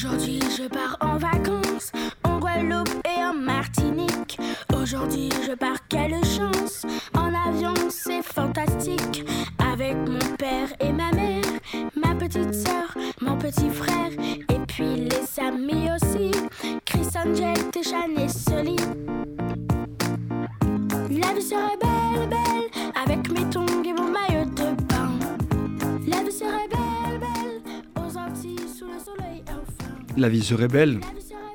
Aujourd'hui, je pars en vacances en Guadeloupe et en Martinique. Aujourd'hui, je pars, La vie serait belle.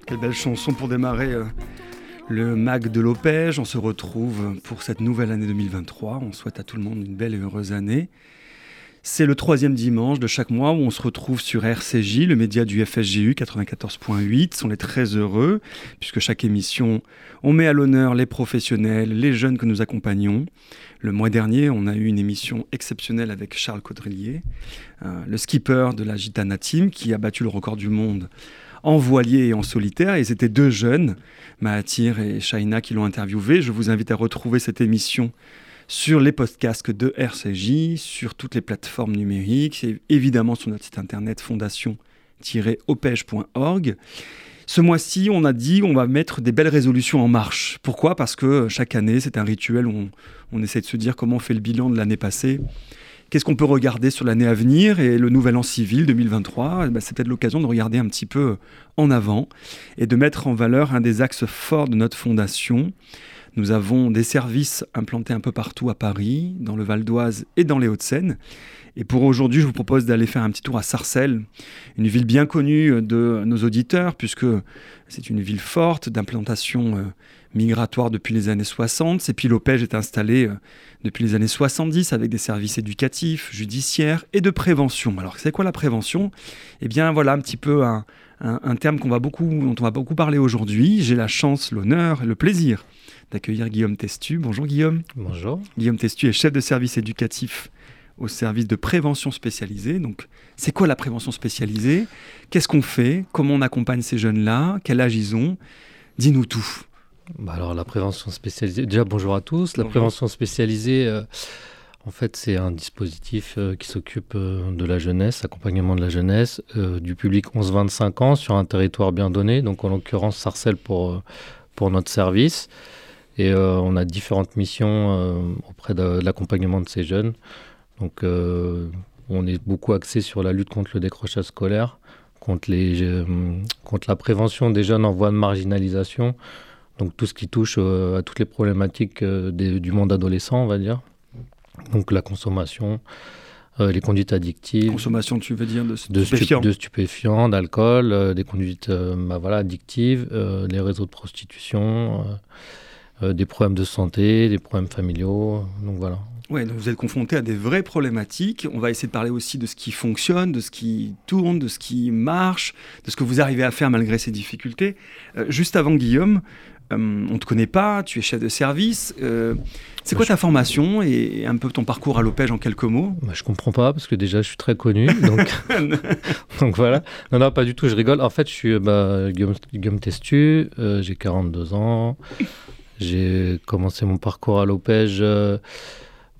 Quelle belle chanson pour démarrer euh, le mag de l'Opège. On se retrouve pour cette nouvelle année 2023. On souhaite à tout le monde une belle et heureuse année. C'est le troisième dimanche de chaque mois où on se retrouve sur RCJ, le média du FSGU 94.8. On est très heureux puisque chaque émission, on met à l'honneur les professionnels, les jeunes que nous accompagnons. Le mois dernier, on a eu une émission exceptionnelle avec Charles Caudrelier, euh, le skipper de la Gitana Team qui a battu le record du monde en voilier et en solitaire. Et c'était deux jeunes, Mahathir et Shaina, qui l'ont interviewé. Je vous invite à retrouver cette émission sur les podcasts de RCJ, sur toutes les plateformes numériques, et évidemment sur notre site internet fondation-opège.org. Ce mois-ci, on a dit on va mettre des belles résolutions en marche. Pourquoi? Parce que chaque année, c'est un rituel où on, on essaie de se dire comment on fait le bilan de l'année passée. Qu'est-ce qu'on peut regarder sur l'année à venir? Et le nouvel an civil 2023 eh ben, C'est peut-être l'occasion de regarder un petit peu en avant et de mettre en valeur un des axes forts de notre fondation. Nous avons des services implantés un peu partout à Paris, dans le Val d'Oise et dans les Hauts-de-Seine. Et pour aujourd'hui, je vous propose d'aller faire un petit tour à Sarcelles, une ville bien connue de nos auditeurs, puisque c'est une ville forte d'implantation euh, migratoire depuis les années 60. Et puis l'OPEJ est installé euh, depuis les années 70 avec des services éducatifs, judiciaires et de prévention. Alors c'est quoi la prévention? Eh bien voilà un petit peu un, un- un terme qu'on va beaucoup, dont on va beaucoup parler aujourd'hui. J'ai la chance, l'honneur et le plaisir d'accueillir Guillaume Testu. Bonjour Guillaume. Bonjour. Guillaume Testu est chef de service éducatif au service de prévention spécialisée. Donc, c'est quoi la prévention spécialisée? Qu'est-ce qu'on fait? Comment on accompagne ces jeunes-là? Quel âge ils ont? Dis-nous tout. Bah alors la prévention spécialisée, déjà bonjour à tous. La Bonjour. prévention spécialisée, euh, en fait c'est un dispositif euh, qui s'occupe euh, de la jeunesse, accompagnement de la jeunesse, euh, du public 11-25 ans sur un territoire bien donné, donc en l'occurrence Sarcelles pour, pour notre service. Et on a différentes missions auprès de, de l'accompagnement de ces jeunes. Donc euh, on est beaucoup axé sur la lutte contre le décrochage scolaire, contre, les, euh, contre la prévention des jeunes en voie de marginalisation. Donc tout ce qui touche euh, à toutes les problématiques des- du monde adolescent, on va dire. Donc la consommation, euh, les conduites addictives, Consommation, tu veux dire, de de, stu- stupéfiants de stupéfiants, d'alcool, euh, des conduites euh, bah voilà, addictives, les réseaux de prostitution, des problèmes de santé, des problèmes familiaux. Donc voilà. Ouais, donc vous êtes confronté à des vraies problématiques. On va essayer de parler aussi de ce qui fonctionne, de ce qui tourne, de ce qui marche, de ce que vous arrivez à faire malgré ces difficultés. Euh, juste avant, Guillaume, euh, on ne te connaît pas, tu es chef de service. Euh, c'est quoi ta formation et un peu ton parcours à l'OPEJ en quelques mots? Bah, je comprends pas parce que déjà je suis très connu. Donc, donc voilà. Non, non, pas du tout, je rigole. En fait, je suis euh, bah, Guillaume, Guillaume Testu, euh, j'ai 42 ans. J'ai commencé mon parcours à l'OPEJ euh,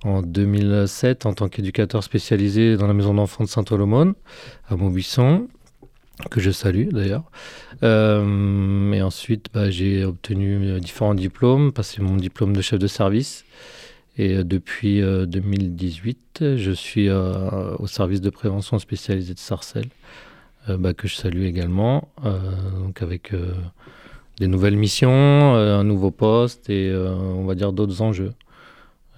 en 2007 en tant qu'éducateur spécialisé dans la maison d'enfants de Saint-Olomone à Montbuisson, que je salue d'ailleurs. Euh, et ensuite, bah, j'ai obtenu euh, différents diplômes, passé mon diplôme de chef de service. Et depuis euh, 2018, je suis au service de prévention spécialisé de Sarcelles, bah, que je salue également, donc avec des nouvelles missions, euh, un nouveau poste et euh, on va dire d'autres enjeux.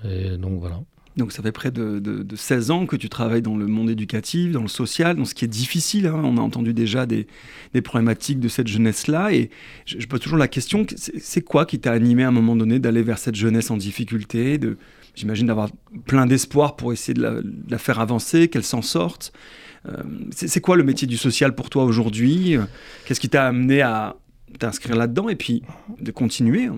Et donc voilà. Donc ça fait près de, de- de 16 ans que tu travailles dans le monde éducatif, dans le social, dans ce qui est difficile. hein. On a entendu déjà des, problématiques de cette jeunesse-là. Et je, pose toujours la question, c'est quoi qui t'a animé à un moment donné d'aller vers cette jeunesse en difficulté J'imagine d'avoir plein d'espoir pour essayer de la, faire avancer, qu'elle s'en sorte? Euh, c'est quoi le métier du social pour toi aujourd'hui? Qu'est-ce qui t'a amené à t'inscrire là-dedans et puis de continuer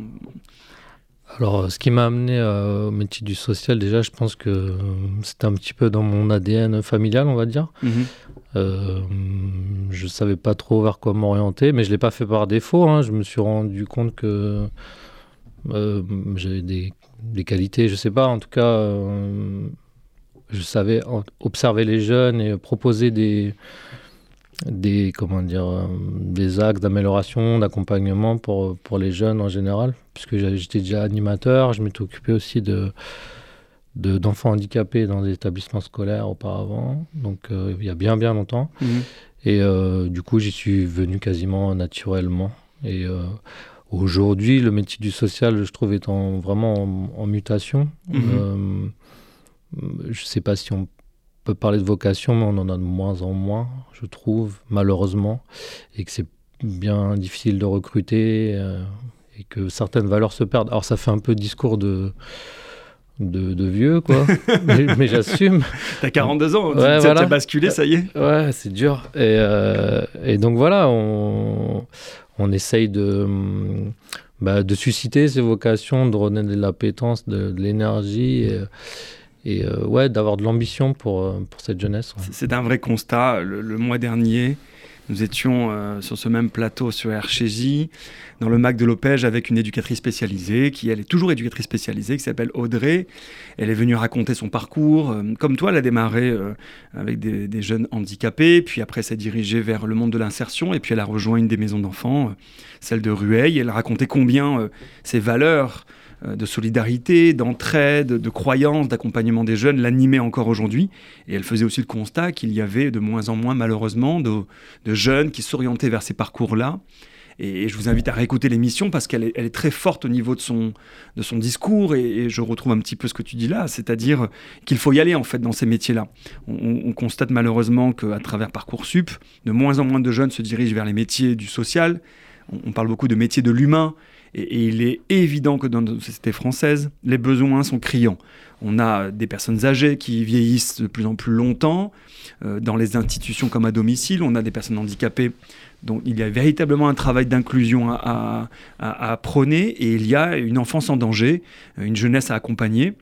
Alors, ce qui m'a amené euh, au métier du social, déjà, je pense que euh, c'était un petit peu dans mon ADN familial, on va dire. Mhm. Euh, je ne savais pas trop vers quoi m'orienter, mais je ne l'ai pas fait par défaut. hein. Je me suis rendu compte que j'avais des, des qualités, je ne sais pas. En tout cas, je savais observer les jeunes et proposer des, des, comment dire, des axes d'amélioration, d'accompagnement pour, pour les jeunes en général, puisque j'étais déjà animateur, je m'étais occupé aussi de d'enfants handicapés dans des établissements scolaires auparavant, donc il y a bien bien longtemps. Mmh. Et du coup, j'y suis venu quasiment naturellement. Et Aujourd'hui, le métier du social, je trouve, est en, vraiment en, mutation. Mhm. Euh, je ne sais pas si on peut parler de vocation, mais on en a de moins en moins, je trouve, malheureusement, et que c'est bien difficile de recruter euh, et que certaines valeurs se perdent. Alors, ça fait un peu discours de. De, vieux, quoi. mais, j'assume. T'as 42 ans, ouais, tu as basculé, ça y est. Ouais, c'est dur. Et, euh, et, donc voilà, on, on essaye de, bah, de susciter ces vocations, de redonner de l'appétence, de, de l'énergie. Et, et euh, ouais, d'avoir de l'ambition pour, euh, pour cette jeunesse. C'est un vrai constat. le, mois dernier, nous étions euh, sur ce même plateau sur RCJ, dans le MAC de Lopège, avec une éducatrice spécialisée, qui elle est toujours éducatrice spécialisée, qui s'appelle Audrey. Elle est venue raconter son parcours. Euh, comme toi, elle a démarré avec des, jeunes handicapés, puis après s'est dirigée vers le monde de l'insertion, et puis elle a rejoint une des maisons d'enfants, celle de Rueil. Elle a raconté combien ses valeurs de solidarité, d'entraide, de croyance, d'accompagnement des jeunes l'animait encore aujourd'hui. Et elle faisait aussi le constat qu'il y avait de moins en moins, malheureusement, de, jeunes qui s'orientaient vers ces parcours-là. Et, je vous invite à réécouter l'émission parce qu'elle est, très forte au niveau de son, de son discours et, je retrouve un petit peu ce que tu dis là, c'est-à-dire qu'il faut y aller en fait dans ces métiers-là. On, constate malheureusement qu'à travers Parcoursup, de moins en moins de jeunes se dirigent vers les métiers du social. on parle beaucoup de métiers de l'humain et, il est évident que dans nos sociétés françaises, les besoins sont criants. On a des personnes âgées qui vieillissent de plus en plus longtemps euh, dans les institutions comme à domicile. On a des personnes handicapées dont il y a véritablement un travail d'inclusion à, prôner et il y a une enfance en danger, une jeunesse à accompagner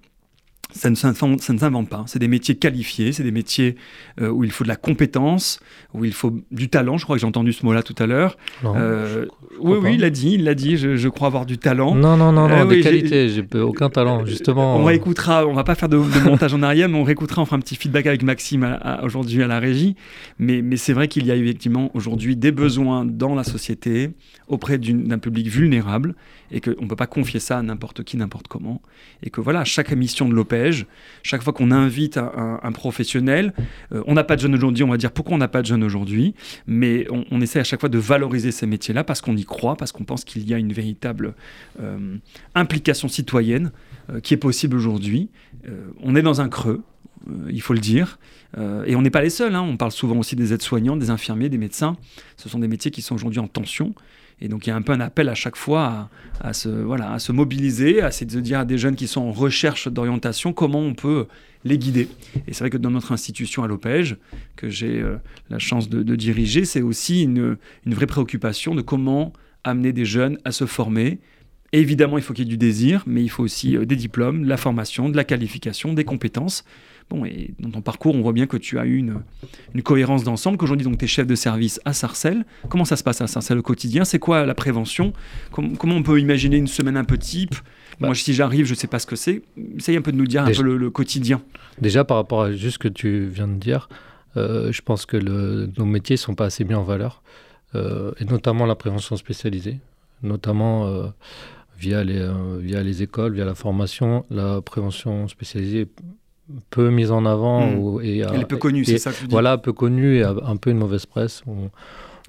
ça ne, s'invente pas. C'est des métiers qualifiés, c'est des métiers euh, où il faut de la compétence, où il faut du talent. Je crois que j'ai entendu ce mot-là tout à l'heure. Euh, oui, oui, il l'a dit, il l'a dit. Je, crois avoir du talent. Non, non, non, non euh, des qualités. J'ai aucun talent, justement. On réécoutera. On va pas faire de, montage en arrière, mais on réécoutera. On fera un petit feedback avec Maxime aujourd'hui à la régie. Mais, mais c'est vrai qu'il y a effectivement aujourd'hui des besoins dans la société auprès d'un public vulnérable et qu'on ne peut pas confier ça à n'importe qui, n'importe comment. Et que voilà, chaque émission de l'OPEJ, chaque fois qu'on invite un, professionnel, euh, on n'a pas de jeunes aujourd'hui, on va dire pourquoi on n'a pas de jeunes aujourd'hui, mais on, essaie à chaque fois de valoriser ces métiers-là parce qu'on y croit, parce qu'on pense qu'il y a une véritable euh, implication citoyenne euh, qui est possible aujourd'hui. on est dans un creux, il faut le dire. et on n'est pas les seuls. Hein. On parle souvent aussi des aides-soignants, des infirmiers, des médecins. Ce sont des métiers qui sont aujourd'hui en tension. Et donc il y a un peu un appel à chaque fois à, se, voilà, à se mobiliser, à de dire à des jeunes qui sont en recherche d'orientation comment on peut les guider. Et c'est vrai que dans notre institution à l'OPEJ, que j'ai euh, la chance de, diriger, c'est aussi une, une, vraie préoccupation de comment amener des jeunes à se former. évidemment, il faut qu'il y ait du désir, mais il faut aussi euh, des diplômes, de la formation, de la qualification, des compétences. Bon, et dans ton parcours, on voit bien que tu as eu une, une cohérence d'ensemble, qu'aujourd'hui, donc, tu es chef de service à Sarcelles. Comment ça se passe à Sarcelles au quotidien? C'est quoi la prévention? Comment on peut imaginer une semaine un peu type? Bah. Moi, si j'arrive, je ne sais pas ce que c'est. Essaye un peu de nous dire un peu le, quotidien. Déjà, par rapport à juste ce que tu viens de dire, euh, je pense que le, nos métiers ne sont pas assez mis en valeur, euh, et notamment la prévention spécialisée, notamment euh, via, les, via les écoles, via la formation. La prévention spécialisée peu mise en avant. Hmm. Ou, et, Elle est peu connue, c'est ça que je dis. Voilà, peu connue et un peu une mauvaise presse.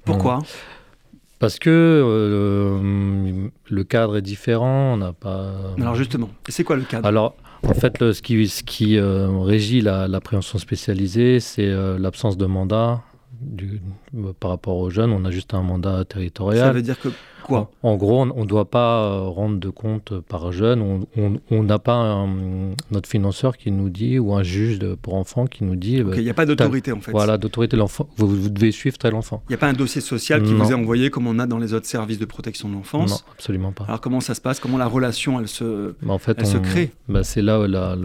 Pourquoi Parce que euh, le cadre est différent, on n'a pas... Alors justement, c'est quoi le cadre? Alors, en fait, le, ce qui, ce qui euh, régit la, prévention spécialisée, c'est euh, l'absence de mandat. Du, par rapport aux jeunes, on a juste un mandat territorial. Ça veut dire que en gros, on ne doit pas euh, rendre de compte par jeune. On n'a pas notre financeur qui nous dit, ou un juge pour enfants qui nous dit. Il n'y a pas d'autorité en fait. Voilà, d'autorité. L'enfant, vous, devez suivre tel enfant. Il n'y a pas un dossier social qui vous est envoyé comme on a dans les autres services de protection de l'enfance. Non, absolument pas. Alors comment ça se passe? Comment la relation elle se, bah, en fait, elle se crée? bah, C'est là où la,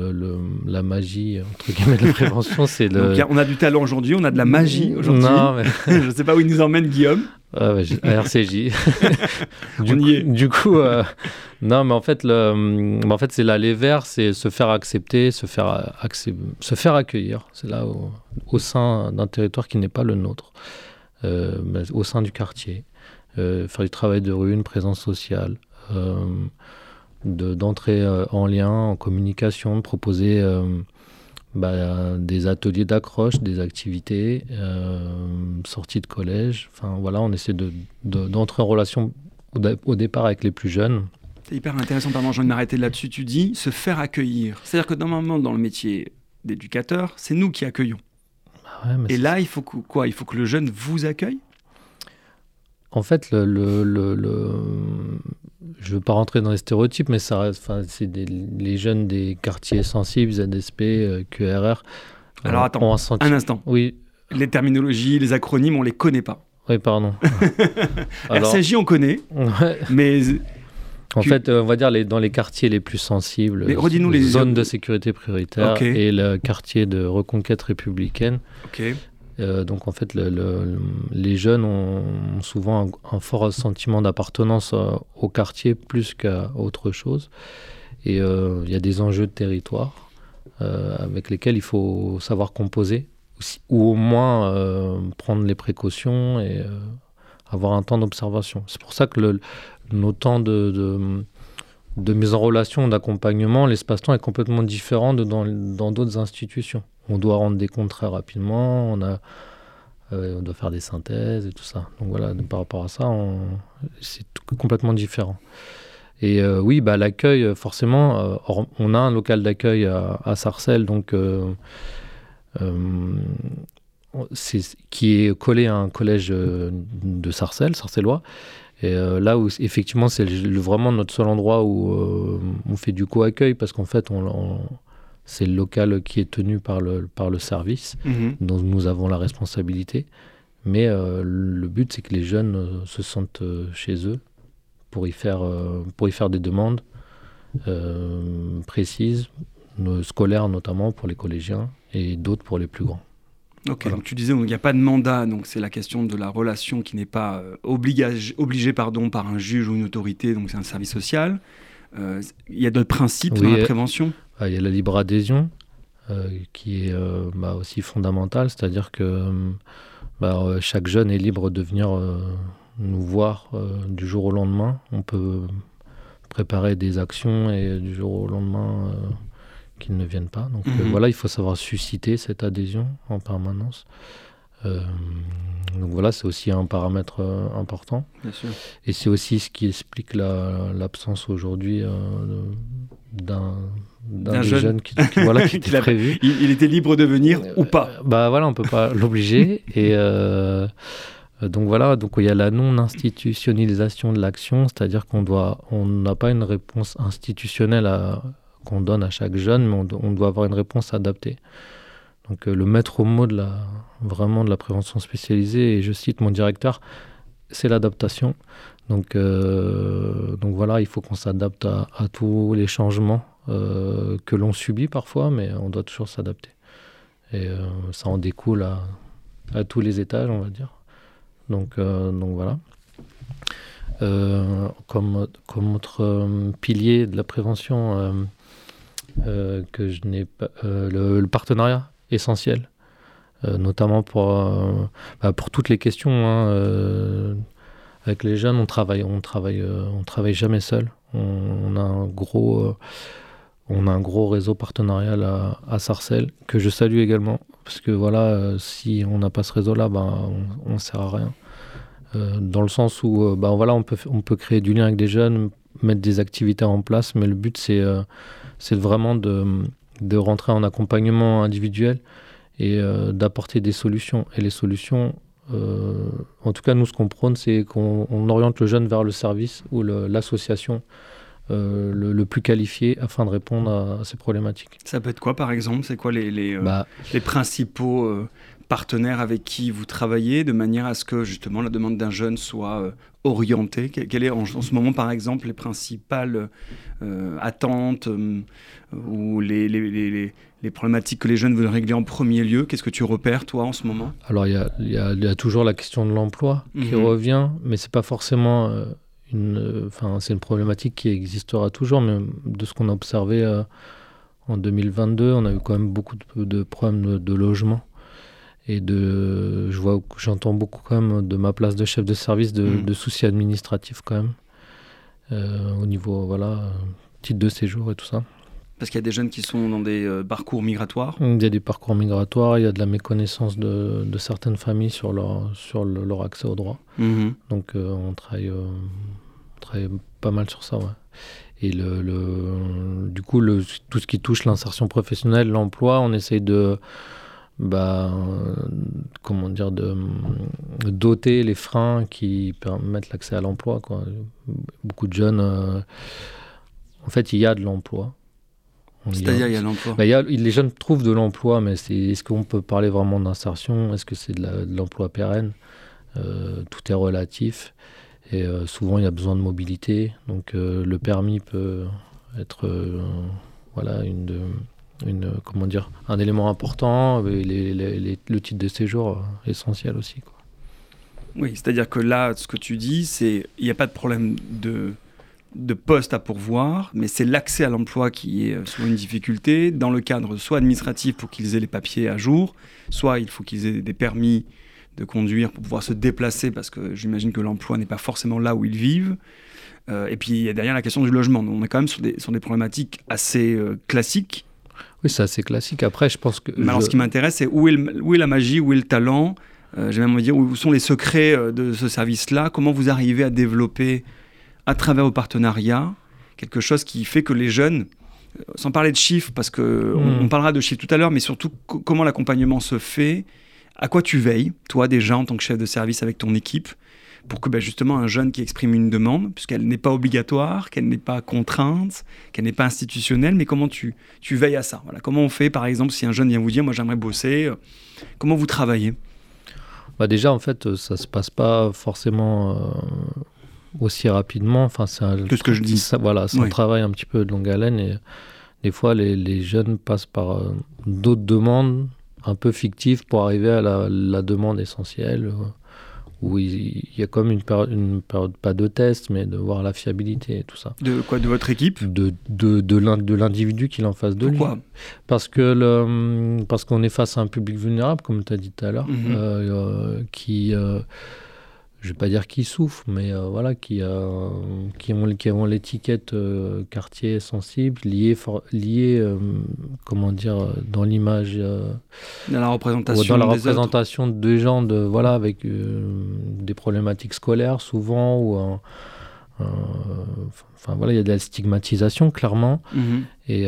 la, magie entre guillemets de la prévention. c'est le... on a du talent aujourd'hui, on a de la magie aujourd'hui. Je ne sais pas où il nous emmène Guillaume. Ah RCJ. du, du, coup, euh, non, mais en fait, le, en fait c'est l'aller vers, c'est se faire accepter, se faire, se faire accueillir. C'est là au, sein d'un territoire qui n'est pas le nôtre. au sein du quartier, faire du travail de rue, une présence sociale, d'entrer en lien, en communication, de proposer bah, des ateliers d'accroche, des activités, sorties de collège. Enfin voilà, on essaie d'entrer de, en relation au, départ avec les plus jeunes. C'est hyper intéressant, pardon, j'ai envie de m'arrêter là-dessus. Tu dis se faire accueillir. C'est-à-dire que normalement, dans le métier d'éducateur, c'est nous qui accueillons. Bah Et là, il faut quoi? Il faut que le jeune vous accueille? En fait, le, le, le, je ne veux pas rentrer dans les stéréotypes, mais ça, c'est les jeunes des quartiers sensibles, ZSP, euh, QRR. Alors attends, un instant. Oui. Les terminologies, les acronymes, on les connaît pas. Oui, pardon. RCJ, on connaît, mais en fait, euh, on va dire les, dans les quartiers les plus sensibles, Mais les zones de sécurité prioritaire et le quartier de reconquête républicaine. Euh, donc en fait, les jeunes ont souvent un, fort sentiment d'appartenance euh, au quartier plus qu'à autre chose. Et il y a des enjeux de territoire avec lesquels il faut savoir composer, ou au moins prendre les précautions et avoir un temps d'observation. C'est pour ça que nos temps de, mise en relation, d'accompagnement, l'espace-temps est complètement différent de dans d'autres institutions. On doit rendre des comptes très rapidement, on, a, euh, on doit faire des synthèses et tout ça. Donc voilà, par rapport à ça, c'est complètement différent. Et euh, oui, bah, l'accueil, forcément, euh, on a un local d'accueil à, à, Sarcelles, donc, qui est collé à un collège de Sarcelles, sarcellois. Et euh, là où effectivement c'est vraiment notre seul endroit où euh, on fait du co-accueil parce qu'en fait on, c'est le local qui est tenu par le, par le service mhm. dont nous avons la responsabilité. Mais euh, le but c'est que les jeunes se sentent chez eux pour y faire, pour y faire des demandes précises, scolaires notamment pour les collégiens et d'autres pour les plus grands. Ok, donc tu disais qu'il n'y a pas de mandat, donc c'est la question de la relation qui n'est pas euh, obligée pardon, par un juge ou une autorité, donc c'est un service social. Euh, il y a d'autres principes dans la prévention? bah, Il y a la libre adhésion, euh, qui est bah, aussi fondamentale, c'est-à-dire que bah, chaque jeune est libre de venir nous voir du jour au lendemain. On peut préparer des actions et du jour au lendemain qu'ils ne viennent pas. Donc euh, mhm. voilà, il faut savoir susciter cette adhésion en permanence. Euh, donc voilà, c'est aussi un paramètre euh, important. Et c'est aussi ce qui explique l'absence aujourd'hui d'un d'un jeune, qui, voilà, qui était prévu. Il, était libre de venir ou pas Bah voilà, on peut pas l'obliger. Et donc voilà, donc il y a la non-institutionnalisation de l'action, c'est-à-dire qu'on doit, on n'a pas une réponse institutionnelle à, qu'on donne à chaque jeune, mais on, doit avoir une réponse adaptée. Donc euh, le maître mot de la, vraiment de la prévention spécialisée, et je cite mon directeur, c'est l'adaptation. Donc, euh, donc voilà, il faut qu'on s'adapte à, tous les changements euh, que l'on subit parfois, mais on doit toujours s'adapter. Et ça en découle à, tous les étages, on va dire. Donc, donc voilà. comme, comme autre pilier de la prévention, euh, que je n'ai pas euh, le, partenariat essentiel, euh, notamment pour bah, pour toutes les questions. Hein, avec les jeunes, on travaille, on travaille, on travaille jamais seul. On, a un gros on a un gros réseau partenarial à, à, Sarcelles que je salue également parce que voilà si on n'a pas ce réseau là ben on, ne sert à rien dans le sens où ben voilà on peut on peut créer du lien avec des jeunes mettre des activités en place mais le but c'est c'est vraiment de, de, rentrer en accompagnement individuel et euh, d'apporter des solutions. Et les solutions, euh, en tout cas, nous, ce qu'on prône, c'est qu'on oriente le jeune vers le service ou l'association euh, le, plus qualifié afin de répondre à, ces problématiques. Ça peut être quoi, par exemple? C'est quoi les, les, bah, les principaux partenaires avec qui vous travaillez de manière à ce que justement la demande d'un jeune soit orienté Quelles est en, ce moment, par exemple, les principales euh, attentes euh, ou les, les, les, problématiques que les jeunes veulent régler en premier lieu? Qu'est-ce que tu repères, toi, en ce moment? Alors, il y, y a, toujours la question de l'emploi qui mhm. revient, mais c'est pas forcément euh, une. Enfin, c'est une problématique qui existera toujours, mais de ce qu'on a observé en 2022, on a eu quand même beaucoup de, de problèmes de, logement. Et de, je vois, j'entends beaucoup quand même de ma place de chef de service de, Mm. de soucis administratifs quand même, euh, au niveau voilà titre de séjour et tout ça. Parce qu'il y a des jeunes qui sont dans des euh, parcours migratoires. Il y a des parcours migratoires, il y a de la méconnaissance de, de certaines familles sur leur sur le- leur accès aux droits. Mhm. Donc euh, on travaille, euh, on travaille pas mal sur ça. ouais. Et le, le- du coup, le, tout ce qui touche l'insertion professionnelle, l'emploi, on essaye de, bah, euh, comment dire, de, doter les freins qui permettent l'accès à l'emploi. Beaucoup de jeunes, euh, en fait, il y a de l'emploi. C'est-à-dire, il y a l'emploi. bah, les jeunes trouvent de l'emploi, mais est-ce qu'on peut parler vraiment d'insertion? Est-ce que c'est de, l'emploi pérenne? Euh, Tout est relatif. Et euh, souvent, il y a besoin de mobilité. Donc, euh, le permis peut être voilà, une, de- une, comment dire, un élément important. Les- le titre de séjour, euh, essentiel aussi. Quoi. Oui, c'est-à-dire que là, ce que tu dis, c'est il n'y a pas de problème de, de poste à pourvoir, mais c'est l'accès à l'emploi qui est euh, souvent une difficulté, dans le cadre soit administratif pour qu'ils aient les papiers à jour, soit il faut qu'ils aient des permis de conduire pour pouvoir se déplacer, parce que j'imagine que l'emploi n'est pas forcément là où ils vivent. Euh, et puis il y a derrière la question du logement. On est quand même sur des, sur des problématiques assez euh, classiques. Oui, c'est assez classique. Après, je pense que. Mais alors ce qui m'intéresse, c'est où, est le- où est la magie, où est le talent? Euh, J'ai même envie de dire où sont les secrets euh, de ce service-là? Comment vous arrivez à développer à travers vos partenariats quelque chose qui fait que les jeunes, euh, sans parler de chiffres, parce que on, Mm. on parlera de chiffres tout à l'heure, mais surtout co- comment l'accompagnement se fait, à quoi tu veilles, toi déjà en tant que chef de service avec ton équipe, pour que ben, justement un jeune qui exprime une demande, puisqu'elle n'est pas obligatoire, qu'elle n'est pas contrainte, qu'elle n'est pas institutionnelle, mais comment tu, tu veilles à ça? Voilà. Comment on fait par exemple si un jeune vient vous dire moi j'aimerais bosser, euh, comment vous travaillez? Bah déjà, en fait, euh, ça se passe pas forcément euh, aussi rapidement. Enfin, c'est ce que je dis. ça- voilà, c'est un travail un petit peu de longue haleine. Et des fois, les, les jeunes passent par euh, d'autres demandes un peu fictives pour arriver à la, la demande essentielle. Où il, y a comme une période, une période, pas de test, mais de voir la fiabilité et tout ça. De quoi De votre équipe De, de, de l'in- de l'individu qui est en face de lui. Pourquoi Parce que le, parce qu'on est face à un public vulnérable, comme tu as dit tout à l'heure, Mhm. euh, euh, qui, euh, je vais pas dire qui souffre, mais euh, voilà, qui, euh, qui ont, qui ont l'étiquette euh, quartier sensible liée, for- liée euh, comment dire, dans l'image, Dans la représentation dans la des autres représentation de gens de voilà avec des problématiques scolaires souvent ou enfin voilà, il y a de la stigmatisation clairement. Mhm. Et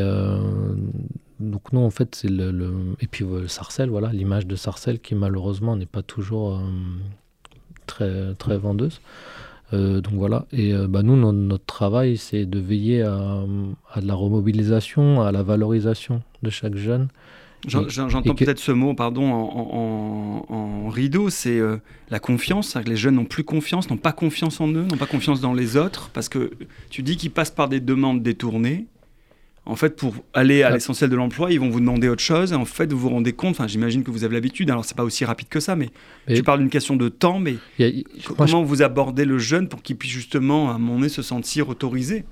donc nous, en fait, c'est le, le- Et puis Sarcelles, voilà, l'image de Sarcelles qui malheureusement n'est pas toujours très, très vendeuse. Euh, donc voilà, et euh, bah, nous, no- notre travail, c'est de veiller à, à de la remobilisation, à la valorisation de chaque jeune. J'entends que- peut-être ce mot, pardon, en, en- en rideau, c'est euh, la confiance. Les jeunes n'ont plus confiance, n'ont pas confiance en eux, n'ont pas confiance dans les autres, parce que tu dis qu'ils passent par des demandes détournées. En fait, pour aller à Ah. l'essentiel de l'emploi, ils vont vous demander autre chose. Et en fait, vous vous rendez compte, enfin, j'imagine que vous avez l'habitude, alors c'est pas aussi rapide que ça, mais Et- tu parles d'une question de temps, mais a- moi, je- comment vous abordez le jeune pour qu'il puisse justement, à un moment donné, se sentir autorisé?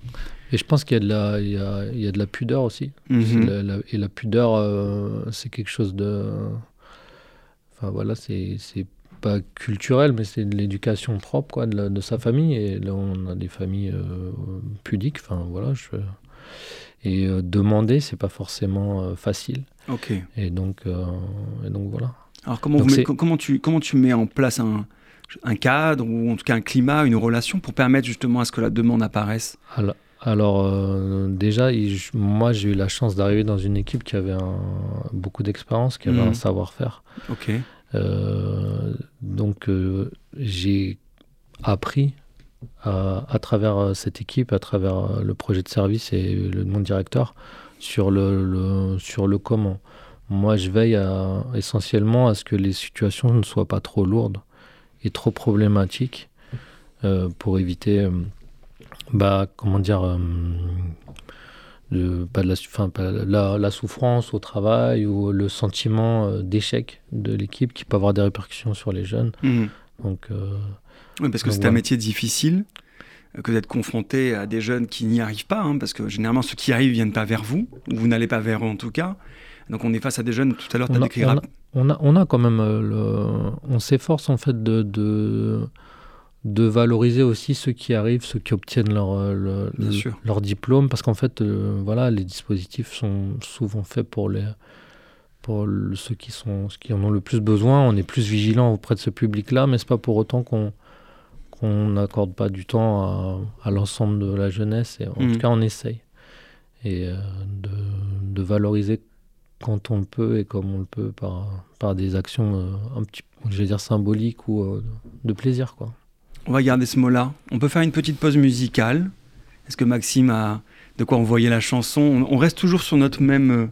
Et je pense qu'il y, a de la- il y, a, il y a de la pudeur aussi. Mhm. C'est la- la- et la pudeur, euh, c'est quelque chose de. Enfin voilà, c'est c'est pas culturel, mais c'est de l'éducation propre quoi, de, la- de sa famille. Et là, on a des familles euh, pudiques. Enfin voilà, je... Et euh, demander, c'est pas forcément euh, facile. Ok. Et donc, euh, et donc voilà. Alors comment, Donc vous met- comment, tu, comment tu mets en place un, un cadre ou en tout cas un climat, une relation pour permettre justement à ce que la demande apparaisse? Alors, alors, euh, déjà, il- moi j'ai eu la chance d'arriver dans une équipe qui avait un- beaucoup d'expérience, qui avait un savoir-faire. Ok. Euh, donc euh, j'ai appris à, à travers euh, cette équipe, à travers euh, le projet de service et le, mon directeur sur le, le- sur le comment. Moi, je veille à- essentiellement à ce que les situations ne soient pas trop lourdes et trop problématiques euh, pour éviter, euh, bah, comment dire, euh, de- pas de la, pas la, la souffrance au travail ou le sentiment d'échec de l'équipe qui peut avoir des répercussions sur les jeunes. Mhm. Donc, Oui, parce que c'est un métier difficile, euh, que d'être confronté à des jeunes qui n'y arrivent pas, hein, parce que généralement ceux qui arrivent viennent pas vers vous, ou vous n'allez pas vers eux en tout cas. Donc on est face à des jeunes, tout à l'heure tu as décrit... On a, on a, quand même... Le, on s'efforce en fait de, de, de, valoriser aussi ceux qui arrivent, ceux qui obtiennent leur, leur diplôme, parce qu'en fait, voilà, les dispositifs sont souvent faits pour les pour ceux qui, sont, qui en ont le plus besoin. On est plus vigilant auprès de ce public-là, mais ce n'est pas pour autant qu'on n'accorde pas du temps à, l'ensemble de la jeunesse. Et en tout mmh. cas, on essaye. Et euh, de, valoriser quand on le peut et comme on le peut par, par des actions euh, un petit je vais dire symboliques ou euh, de plaisir. Quoi. On va garder ce mot-là. On peut faire une petite pause musicale. Est-ce que Maxime a de quoi envoyer la chanson? On, reste toujours sur notre même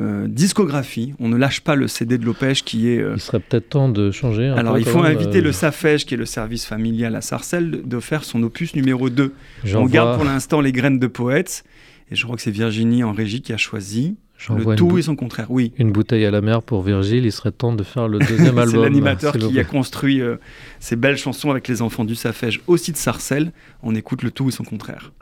euh, discographie. On ne lâche pas le CD de Lopège qui est. Euh, il serait peut-être temps de changer. Alors il faut inviter euh, le SAFEJ, qui est le service familial à Sarcelles, de faire son opus numéro 2. On garde pour l'instant les graines de poète. Et je crois que c'est Virginie en régie qui a choisi. Le tout et son contraire, oui. Une bouteille à la mer pour Virgile, il serait temps de faire le deuxième album. c'est l'animateur qui a construit ces belles chansons avec les enfants du Safège, aussi de Sarcelles. On écoute le tout et son contraire.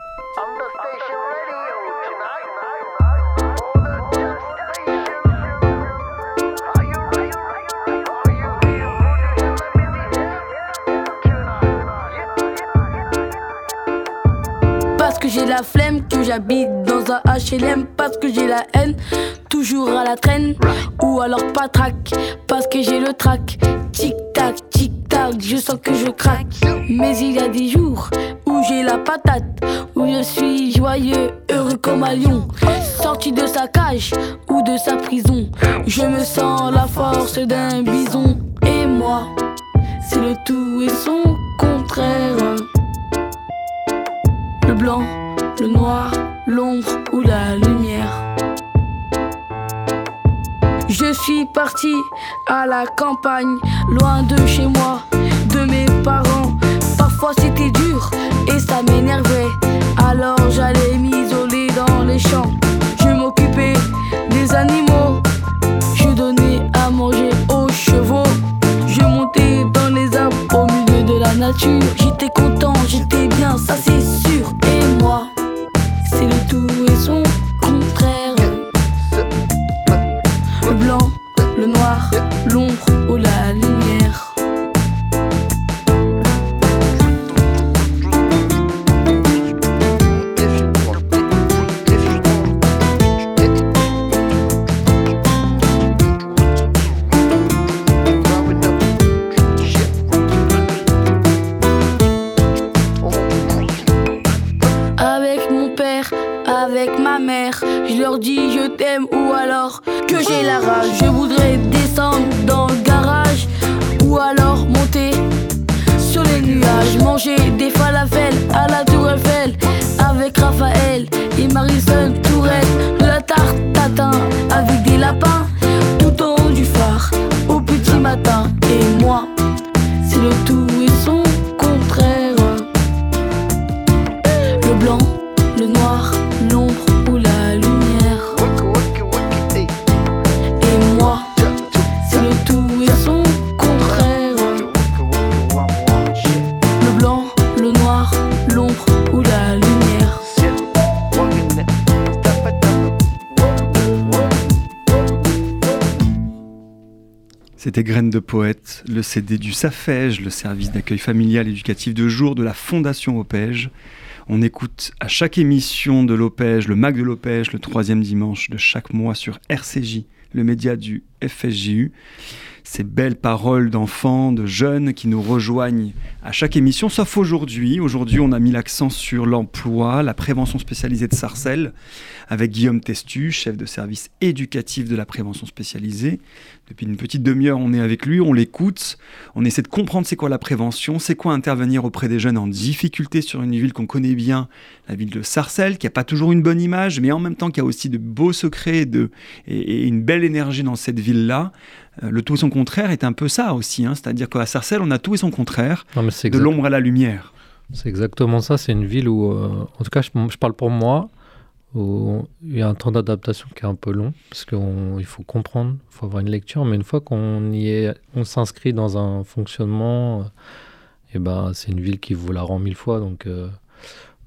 J'ai la flemme, que j'habite dans un HLM parce que j'ai la haine, toujours à la traîne, ou alors pas trac, parce que j'ai le trac. Tic tac, tic tac, je sens que je craque. Mais il y a des jours où j'ai la patate, où je suis joyeux, heureux comme un lion, sorti de sa cage ou de sa prison. Je me sens la force d'un bison, et moi, c'est le tout et son contraire le blanc, le noir, l'ombre ou la lumière. Je suis parti à la campagne, loin de chez moi, de mes parents. Parfois c'était dur et ça m'énervait. Alors j'allais m'isoler dans les champs. Je m'occupais des animaux. Je donnais à manger aux chevaux. Je montais dans les arbres au milieu de la nature. J'étais content, j'étais bien, ça c'est sûr. Et moi, Je leur dis je t'aime ou alors que j'ai la rage. Je voudrais descendre dans le garage ou alors monter sur les nuages. Manger des falafels à la tour Eiffel avec Raphaël et Marison Tourette. De la tarte tatin avec C'était Graines de Poète, le CD du SAFEJ, le service d'accueil familial éducatif de jour de la Fondation Opège. On écoute à chaque émission de l'Opège, le MAC de l'Opège, le troisième dimanche de chaque mois sur RCJ, le média du FSJU ces belles paroles d'enfants, de jeunes qui nous rejoignent à chaque émission, sauf aujourd'hui. Aujourd'hui, on a mis l'accent sur l'emploi, la prévention spécialisée de Sarcelles, avec Guillaume Testu, chef de service éducatif de la prévention spécialisée. Depuis une petite demi-heure, on est avec lui, on l'écoute, on essaie de comprendre c'est quoi la prévention, c'est quoi intervenir auprès des jeunes en difficulté sur une ville qu'on connaît bien, la ville de Sarcelles, qui n'a pas toujours une bonne image, mais en même temps qui a aussi de beaux secrets de, et une belle énergie dans cette ville-là. Euh, le tout et son contraire est un peu ça aussi. Hein. C'est-à-dire qu'à Sarcelles, on a tout et son contraire, de l'ombre à la lumière. C'est exactement ça. C'est une ville où, euh, en tout cas, je, parle pour moi, où il y a un temps d'adaptation qui est un peu long, parce qu'il faut comprendre, il faut avoir une lecture, mais une fois qu'on y est, on s'inscrit dans un fonctionnement, et euh, eh ben, c'est une ville qui vous la rend mille fois. Donc,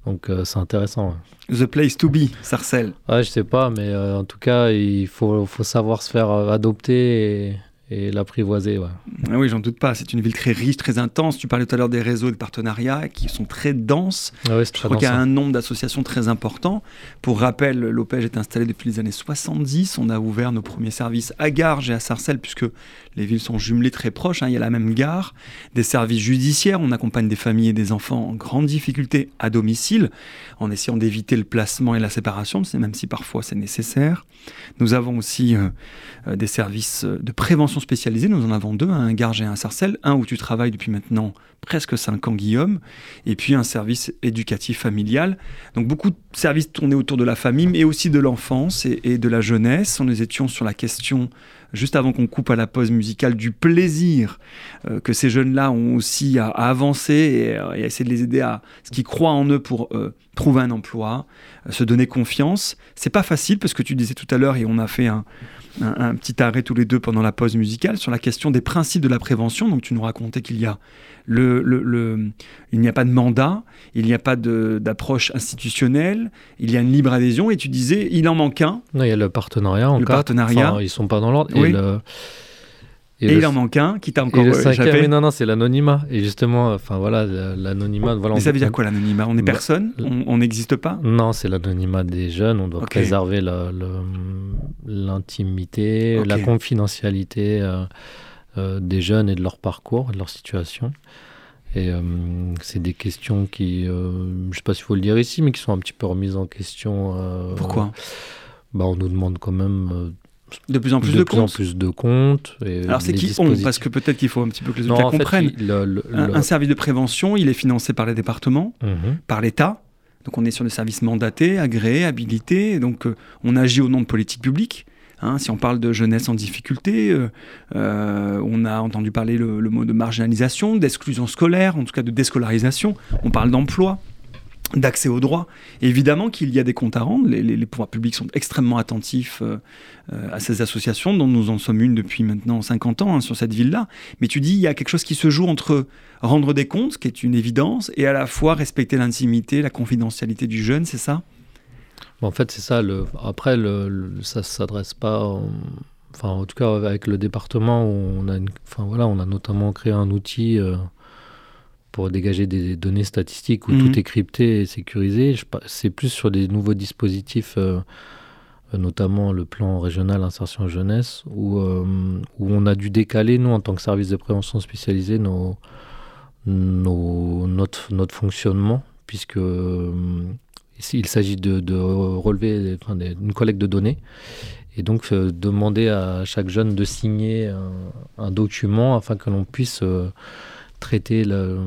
Donc c'est intéressant. The place to be, Sarcelles. Ouais, je sais pas, mais en tout cas, il faut, faut savoir se faire adopter et, et l'apprivoiser. Ouais. Ah oui, j'en doute pas. C'est une ville très riche, très intense. Tu parlais tout à l'heure des réseaux de partenariats qui sont très denses. Ah je crois qu'il y a un nombre d'associations très important. Pour rappel, l'OPEJ est installé depuis les années 70. On a ouvert nos premiers services à Garges et à Sarcelles, puisque les villes sont jumelées très proches. Hein. Il y a la même gare. Des services judiciaires. On accompagne des familles et des enfants en grande difficulté à domicile, en essayant d'éviter le placement et la séparation, même si parfois c'est nécessaire. Nous avons aussi euh, euh, des services de prévention spécialisés. Nous en avons deux, un Garge et un Sarcelles. Un où tu travailles depuis maintenant presque cinq ans, Guillaume, et puis un service éducatif familial. Donc beaucoup de services tournés autour de la famille, mais aussi de l'enfance et, de la jeunesse. Nous étions sur la question, juste avant qu'on coupe à la pause musicale, du plaisir euh, que ces jeunes-là ont aussi à, avancer et, à essayer de les aider à ce qu'ils croient en eux pour trouver un emploi, se donner confiance. C'est pas facile parce que tu disais tout à l'heure, et on a fait un, un, petit arrêt tous les deux pendant la pause musicale sur la question des principes de la prévention. Donc tu nous racontais qu'il y a le, le, il n'y a pas de mandat, il n'y a pas d'approche institutionnelle, il y a une libre adhésion. Et tu disais, il en manque un. Non, il y a le partenariat. En le partenariat. ils sont pas dans l'ordre. Oui. Et, il en manque un qui t'a encore échappé. non, non, c'est l'anonymat. Et justement, enfin voilà, l'anonymat. Voilà, Mais ça veut dire quoi l'anonymat? On est bah, personne? On n'existe pas? Non, c'est l'anonymat des jeunes. On doit préserver l'intimité, la, confidentialité euh, euh, des jeunes et de leur parcours, de leur situation. Et euh, c'est des questions qui, je ne sais pas s'il faut le dire ici, mais qui sont un petit peu remises en question. Pourquoi? bah, On nous demande quand même de plus en plus de, de plus en plus de comptes. Alors c'est qui on Parce que peut-être qu'il faut un petit peu que les autres comprennent. un, service de prévention, il est financé par les départements, mhm. par l'État. Donc on est sur des services mandatés, agréés, habilités. Donc euh, on agit au nom de politiques publiques. Hein. si on parle de jeunesse en difficulté, euh, euh, on a entendu parler le, le mot de marginalisation, d'exclusion scolaire, en tout cas de déscolarisation. On parle d'emploi d'accès aux droits. évidemment qu'il y a des comptes à rendre. Les, pouvoirs publics sont extrêmement attentifs euh, euh, à ces associations, dont nous en sommes une depuis maintenant 50 ans hein, sur cette ville-là. Mais tu dis, il y a quelque chose qui se joue entre rendre des comptes, qui est une évidence, et à la fois respecter l'intimité, la confidentialité du jeune, c'est ça? En fait, c'est ça. Le... Après, ça ne s'adresse pas... Enfin, en tout cas, avec le département, on a, enfin, voilà, on a notamment créé un outil... Euh, pour dégager des données statistiques où tout mhm. est crypté et sécurisé. C'est plus sur des nouveaux dispositifs, euh, notamment le plan régional insertion jeunesse, où, euh, où on a dû décaler, nous, en tant que service de prévention spécialisé, nos, notre, notre fonctionnement, puisque euh, il s'agit de, relever enfin, une collecte de données. Et donc demander à chaque jeune de signer un, document afin que l'on puisse traiter, le,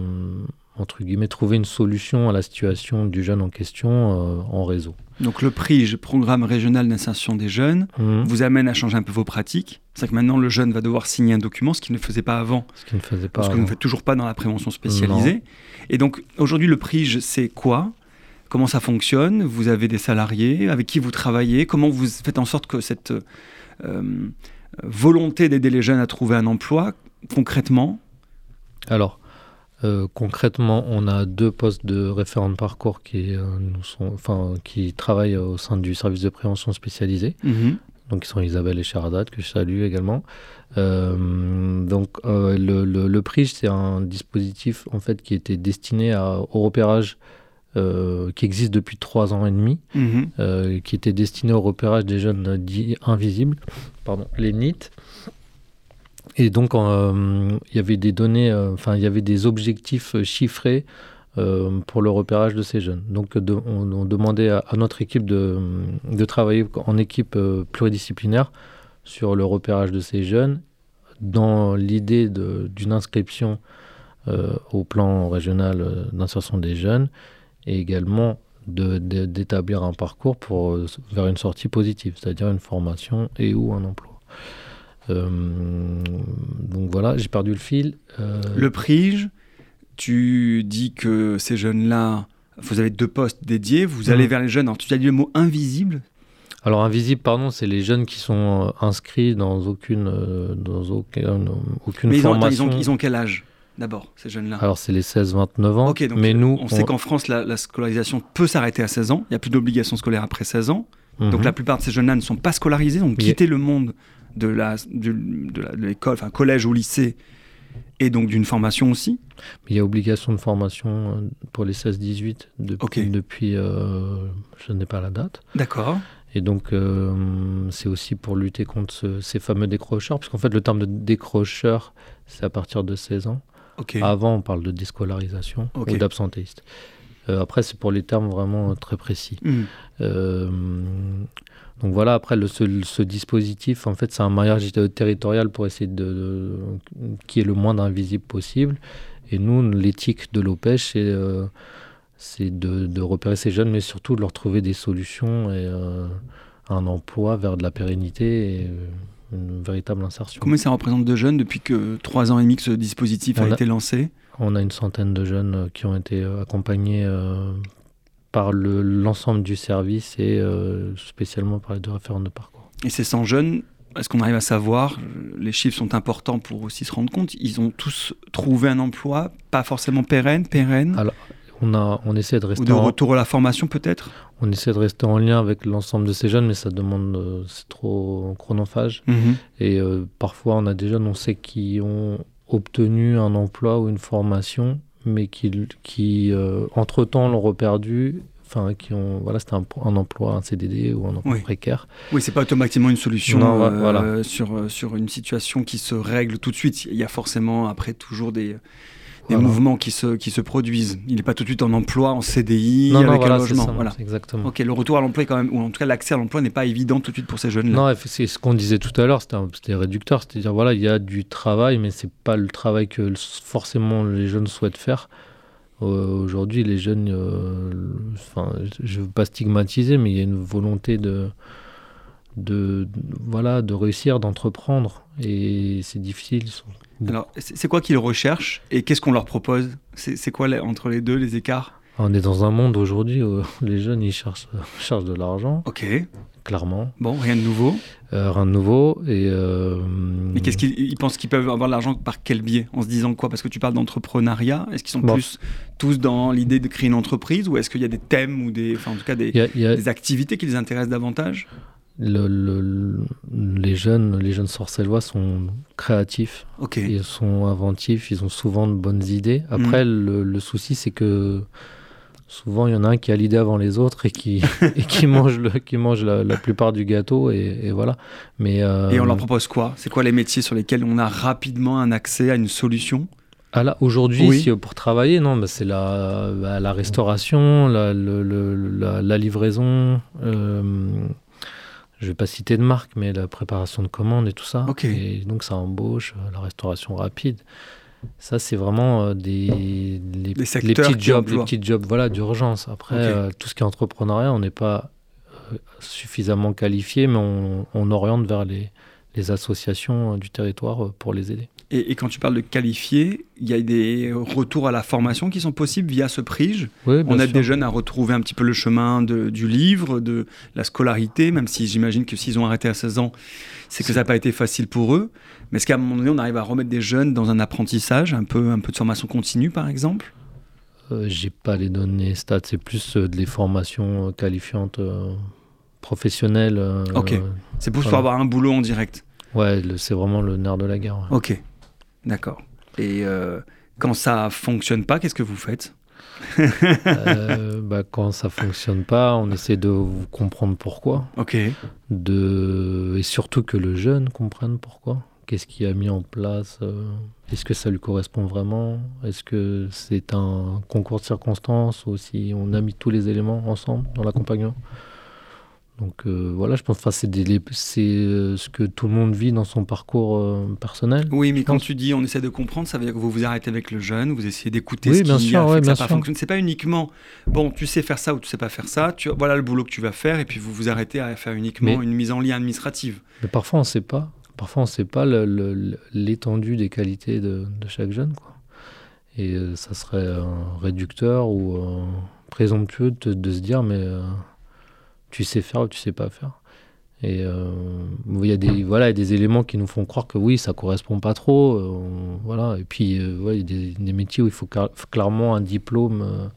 entre guillemets, trouver une solution à la situation du jeune en question euh, en réseau. Donc le PRIGE, Programme régional d'insertion des jeunes, mhm. vous amène à changer un peu vos pratiques. C'est que maintenant le jeune va devoir signer un document, ce qu'il ne faisait pas avant. Ce qu'il ne faisait pas. Ce que vous ne faites toujours pas dans la prévention spécialisée. Et donc aujourd'hui le PRIGE, c'est quoi Comment ça fonctionne? Vous avez des salariés Avec qui vous travaillez Comment vous faites en sorte que cette euh, volonté d'aider les jeunes à trouver un emploi, concrètement, alors, euh, concrètement, on a deux postes de référents de parcours qui, euh, nous sont, enfin, qui travaillent au sein du service de prévention spécialisé. Mhm. Donc, ils sont Isabelle et Charadat, que je salue également. Euh, donc, le, le, PRIGE, c'est un dispositif en fait, qui était destiné au repérage qui existe depuis trois ans et demi, mhm. qui était destiné au repérage des jeunes dits invisibles, pardon, les NIT. Et donc, euh, il y avait des données, euh, enfin, il y avait des objectifs chiffrés euh, pour le repérage de ces jeunes. Donc, on, demandait à, notre équipe de, travailler en équipe pluridisciplinaire sur le repérage de ces jeunes dans l'idée d'une inscription au plan régional d'insertion des jeunes et également d'établir un parcours pour, vers une sortie positive, c'est-à-dire une formation et ou un emploi. Euh, donc voilà, j'ai perdu le fil. Euh, le PRIGE, tu dis que ces jeunes-là, vous avez deux postes dédiés, vous allez mhm. vers les jeunes. Alors tu as dit le mot invisible? Alors invisible, pardon, c'est les jeunes qui sont euh, inscrits dans aucune, dans aucun, aucune Mais formation. Ils ont, ils, ont, quel âge d'abord, ces jeunes-là? Alors, c'est les 16-29 ans. Ok, donc mais nous, on, sait qu'en France, la, la scolarisation peut s'arrêter à 16 ans. Il n'y a plus d'obligation scolaire après 16 ans. Donc Mhm. la plupart de ces jeunes-là ne sont pas scolarisés, ont quitté le monde de la du- de l'école, enfin collège ou lycée, et donc d'une formation aussi. Il y a obligation de formation euh, pour les 16-18 depuis, euh, je n'ai pas la date. D'accord. Et donc, euh, c'est aussi pour lutter contre ce- ces fameux décrocheurs, parce qu'en fait, le terme de décrocheur, c'est à partir de 16 ans. Avant, on parle de déscolarisation Ok. ou d'absentéiste. Euh, après, c'est pour les termes vraiment très précis. Hmm. Euh, donc voilà, après, le, ce, ce dispositif, en fait, c'est un euh, territorial pour essayer de, de- qu'il y ait le moins d'invisibles possible. Et nous, l'éthique de l'OPEJ, c'est euh, de, de repérer ces jeunes, mais surtout de leur trouver des solutions et euh, un emploi vers de la pérennité et euh, une véritable insertion. Combien ça représente de jeunes depuis que trois ans et demi que ce dispositif a a- été lancé? On a une centaine de jeunes euh, qui ont été euh, accompagnés par le- l'ensemble du service et euh, spécialement par les deux référents de parcours. Et ces 100 jeunes, est-ce qu'on arrive à savoir Les chiffres sont importants pour aussi se rendre compte. Ils ont tous trouvé un emploi, pas forcément pérenne, pérenne, Ah, On, a, on, essaie de ou rester de en, retour à la formation peut-être. on essaie de rester en lien avec l'ensemble de ces jeunes, mais ça demande, euh, c'est trop chronophage. Mhm. Et euh, parfois, on a des jeunes, on sait, qui ont obtenu un emploi ou une formation, mais qui, qui euh, entre-temps, l'ont reperdu. Enfin, qui ont, voilà, c'était un, un emploi, un CDD ou un emploi Oui. précaire. Oui, c'est pas automatiquement une solution Non, euh, voilà. sur, euh, sur une situation qui se règle tout de suite. Il y a forcément après toujours des Voilà. mouvements qui se, qui se produisent. Il n'est pas tout de suite en emploi, en CDI, non, avec non, voilà, un logement. ça, Voilà. exactement. Ok, le retour à l'emploi est quand même, ou en tout cas l'accès à l'emploi n'est pas évident tout de suite pour ces jeunes-là. Non, c'est ce qu'on disait tout à l'heure, c'était réducteur, c'est-à-dire voilà, il y a du travail, mais c'est pas le travail que forcément les jeunes souhaitent faire. Euh, Aujourd'hui, les jeunes, euh, enfin, je veux pas stigmatiser, mais il y a une volonté de, de, voilà, de réussir, d'entreprendre, et c'est difficile. Alors, c'est quoi qu'ils recherchent et qu'est-ce qu'on leur propose? C'est quoi les- entre les deux les écarts? On est dans un monde aujourd'hui où les jeunes ils cherchent, cherchent de l'argent, Ok, clairement, bon, rien de nouveau? Euh, rien de nouveau, et euh, Mais qu'est-ce qu'ils ils pensent qu'ils peuvent avoir de l'argent par quel biais? En se disant quoi? Parce que tu parles d'entrepreneuriat. Est-ce qu'ils sont Bon. plus tous dans l'idée de créer une entreprise ou est-ce qu'il y a des thèmes ou des, enfin en tout cas des, il y a- il y a- des activités qui les intéressent davantage? Le- le- le- les jeunes, les jeunes sorcellois sont créatifs, ils sont inventifs, ils ont souvent de bonnes idées. Après, Mm. le, le souci, c'est que souvent, il y en a un qui a l'idée avant les autres et qui, et qui mange, le, qui mange la, la plupart du gâteau, et, et voilà. Mais, euh, Et on leur propose quoi? C'est quoi les métiers sur lesquels on a rapidement un accès à une solution? Ah là, aujourd'hui, Oui. si, euh, pour travailler, non, bah, c'est la, bah, la restauration, la livraison. euh, je vais pas citer de marque, mais la préparation de commandes et tout ça. Et donc, ça embauche, euh, la restauration rapide. Ça, c'est vraiment euh, des, les, petits jobs, les petits jobs voilà, d'urgence. Après, euh, tout ce qui est entrepreneuriat, on n'est pas euh, suffisamment qualifié, mais on, on oriente vers les, les associations du territoire pour les aider. Et, et quand tu parles de qualifier, il y a des retours à la formation qui sont possibles via ce prige. Oui, On aide sûr. des jeunes à retrouver un petit peu le chemin de- du livre, de la scolarité, même si j'imagine que s'ils ont arrêté à 16 ans, c'est que ça n'a pas été facile pour eux. Mais est-ce qu'à un moment donné, on arrive à remettre des jeunes dans un apprentissage, un peu, un peu de formation continue, par exemple? Euh, J'ai pas les données stats, c'est plus euh, de les formations euh, qualifiantes euh, professionnelles. euh, Ok. C'est plus pour Voilà. avoir un boulot en direct. Ouais, c'est vraiment le nerf de la guerre. ouais. Ok, d'accord. Et euh, quand ça fonctionne pas, qu'est-ce que vous faites? Euh, bah, quand ça fonctionne pas, on essaie de vous comprendre pourquoi, Ok, de... et surtout que le jeune comprenne pourquoi. Qu'est-ce qui a mis en place euh, Est-ce que ça lui correspond vraiment? Est-ce que c'est un concours de circonstances ou si on a mis tous les éléments ensemble dans l'accompagnement? Donc euh, voilà, je pense que c'est euh, ce que tout le monde vit dans son parcours euh, personnel. Oui, mais quand pense- tu dis on essaie de comprendre, ça veut dire que vous vous arrêtez avec le jeune, vous essayez d'écouter Oui, ce bien qui sûr, a fait ouais, ça n'a bien pas sûr. C'est pas uniquement bon, tu sais faire ça ou tu sais pas faire ça. Tu, voilà le boulot que tu vas faire et puis vous vous arrêtez à faire uniquement Mais- une mise en lien administrative. Mais parfois, on ne sait pas. Parfois, on ne sait pas l'étendue des qualités de, de chaque jeune. Quoi. Et ça serait réducteur ou présomptueux de, de se dire, mais tu sais faire ou tu sais pas faire. Et il y a des voilà, des éléments qui nous font croire que oui, ça correspond pas trop. voilà. Et puis, il y a des, métiers où il faut clairement un diplôme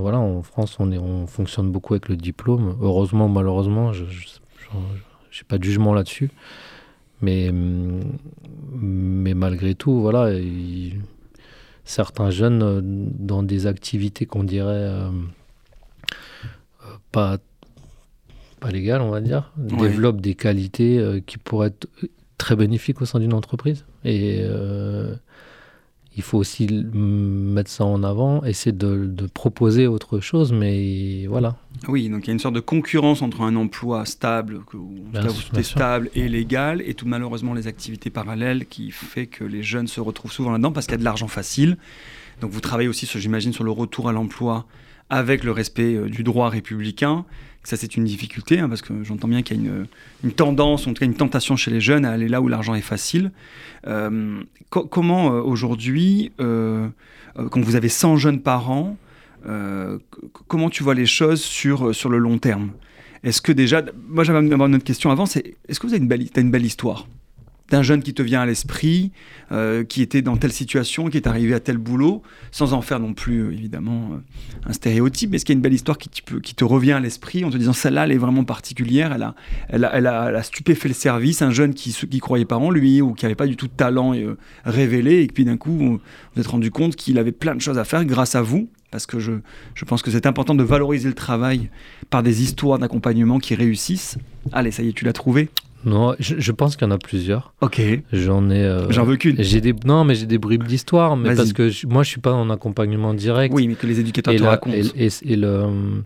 voilà, en France, on, est, on fonctionne beaucoup avec le diplôme. Heureusement, malheureusement, je n'ai pas de jugement là-dessus. Mais, mais malgré tout, voilà, certains jeunes euh, dans des activités qu'on dirait euh, euh, pas, pas légales, on va dire, développent des qualités qui pourraient être très bénéfiques au sein d'une entreprise. Et il faut aussi mettre ça en avant, essayer de, de, proposer autre chose, mais voilà. Oui, donc il y a une sorte de concurrence entre un emploi stable, stable et légal, et tout malheureusement les activités parallèles qui fait que les jeunes se retrouvent souvent là-dedans parce qu'il y a de l'argent facile. Donc vous travaillez aussi, j'imagine, sur le retour à l'emploi avec le respect euh, du droit républicain. Ça, c'est une difficulté, hein, parce que j'entends bien qu'il y a une, tendance, en tout cas une tentation chez les jeunes à aller là où l'argent est facile. Euh, comment euh, aujourd'hui, quand vous avez 100 jeunes parents, comment tu vois les choses sur, sur le long terme? Est-ce que déjà, moi j'avais une autre question avant, c'est est-ce que vous avez as une belle histoire? D'un jeune qui te vient à l'esprit, euh, qui était dans telle situation, qui est arrivé à tel boulot, sans en faire non plus, euh, évidemment, euh, un stéréotype, mais est-ce qu'il y a une belle histoire qui, te, revient à l'esprit en te disant celle-là, elle est vraiment particulière, elle a, elle a, elle a, stupéfait le service, un jeune qui ne croyait pas en lui, ou qui n'avait pas du tout de talent révélé, et puis d'un coup, vous vous êtes rendu compte qu'il avait plein de choses à faire grâce à vous, parce que je, je pense que c'est important de valoriser le travail par des histoires d'accompagnement qui réussissent. Allez, ça y est, tu l'as trouvé non, je, pense qu'il y en a plusieurs. Ok. J'en ai. Euh, J'en veux qu'une. J'ai des non, mais j'ai des bribes d'histoire, mais parce que moi je suis pas en accompagnement direct. Oui, mais que les éducateurs te racontent. Et, et, le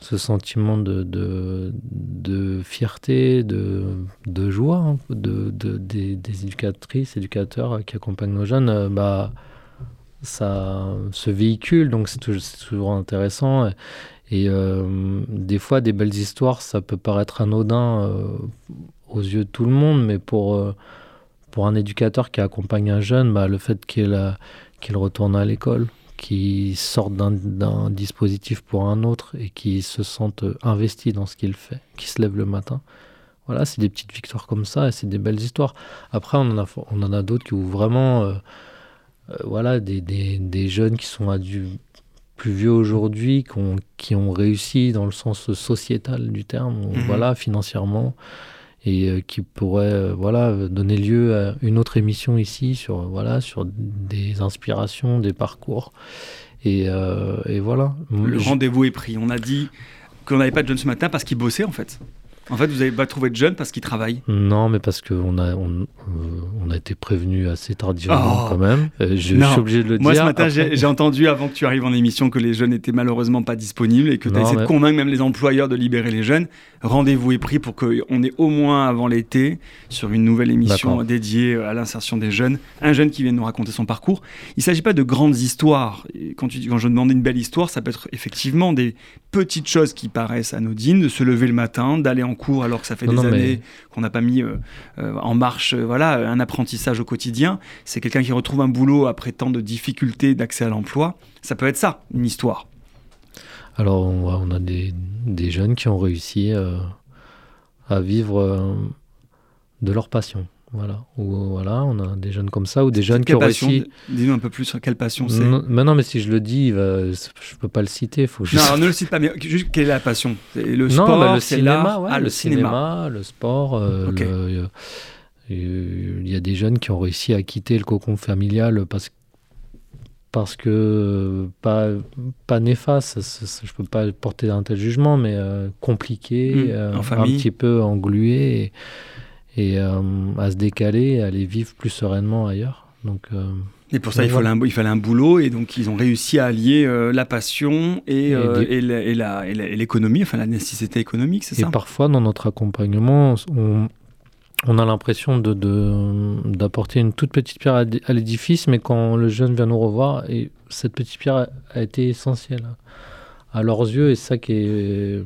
ce sentiment de, de, de fierté, de, de joie hein, de, de des, des, éducatrices, éducateurs qui accompagnent nos jeunes, euh, bah ça se véhicule, donc c'est toujours, intéressant. Et, euh, des fois, des belles histoires, ça peut paraître anodin aux yeux de tout le monde, mais pour, euh, pour un éducateur qui accompagne un jeune, bah, le fait qu'il qu'il retourne à l'école, qu'il sorte d'un dispositif pour un autre et qu'il se sente investi dans ce qu'il fait, qu'il se lève le matin. Voilà, c'est des petites victoires comme ça et c'est des belles histoires. Après, on en a, on en a d'autres qui ont vraiment. Euh, euh, voilà, des, des, des, jeunes qui sont plus vieux aujourd'hui, qui ont, qui ont réussi dans le sens sociétal du terme, mmh voilà, financièrement et euh, qui pourrait euh, voilà donner lieu à une autre émission ici sur voilà sur des inspirations, des parcours et, euh, et voilà. Le rendez-vous est pris. On a dit qu'on n'avait pas de jeunes ce matin parce qu'ils bossaient en fait. En fait, vous n'avez pas trouvé de jeunes parce qu'ils travaillent Non, mais parce qu'on a, on, on, a été prévenu assez tardivement oh. quand même. je, suis obligé de le Moi, dire. Moi, ce matin, j'ai entendu avant que tu arrives en émission que les jeunes étaient malheureusement pas disponibles et que tu as essayé de convaincre même les employeurs de libérer les jeunes rendez-vous est pris pour qu'on ait au moins avant l'été, sur une nouvelle émission dédiée à l'insertion des jeunes, un jeune qui vient nous raconter son parcours. Il ne s'agit pas de grandes histoires. Quand, tu, quand je demande une belle histoire, ça peut être effectivement des petites choses qui paraissent anodines, de se lever le matin, d'aller en cours alors que ça fait des années qu'on n'a pas mis euh, euh, en marche euh, voilà, un apprentissage au quotidien. C'est quelqu'un qui retrouve un boulot après tant de difficultés d'accès à l'emploi. Ça peut être ça, une histoire. Alors, on, a des, jeunes qui ont réussi euh, à vivre euh, de leur passion. Voilà. Ou voilà, on a des jeunes comme ça ou des jeunes qui ont réussi. Dis-nous un peu plus sur quelle passion c'est. mais non, mais si je le dis, va... je peux pas le citer. Faut Non, ne le cite pas. Mais juste quelle est la passion? Le sport, bah, le cinéma, ah, le, cinéma. le sport. Euh, il y a des jeunes qui ont réussi à quitter le cocon familial parce que parce que pas, pas néfaste, je peux pas porter un tel jugement, mais euh, compliqué, mmh, euh, un petit peu englué et, euh, à se décaler, à aller vivre plus sereinement ailleurs. Donc, et pour ça, il fallait, un, il fallait un boulot, et donc ils ont réussi à allier la passion et, et, l'économie, enfin la nécessité économique, c'est ça? Et parfois, dans notre accompagnement, on, on a l'impression de, d'apporter une toute petite pierre à l'édifice, mais quand le jeune vient nous revoir, et cette petite pierre a, été essentielle à leurs yeux, et ça qui est,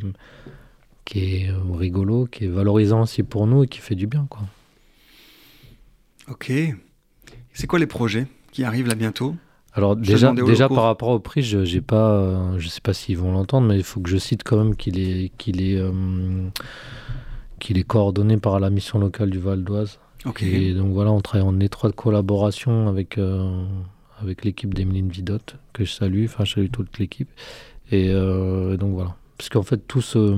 qui est rigolo, qui est valorisant aussi pour nous et qui fait du bien. Quoi. Ok. C'est quoi les projets qui arrivent là bientôt? Alors déjà, déjà par rapport au prix, je j'ai pas, je sais pas s'ils vont l'entendre, mais il faut que je cite quand même qu'il est, qu'il est, euh, donc il est coordonné par la mission locale du Val d'Oise. Et donc voilà, on travaille en étroite collaboration avec, avec l'équipe d'Emeline Vidotte, que je salue, enfin je salue toute l'équipe. Et donc voilà. Parce qu'en fait, tout ce,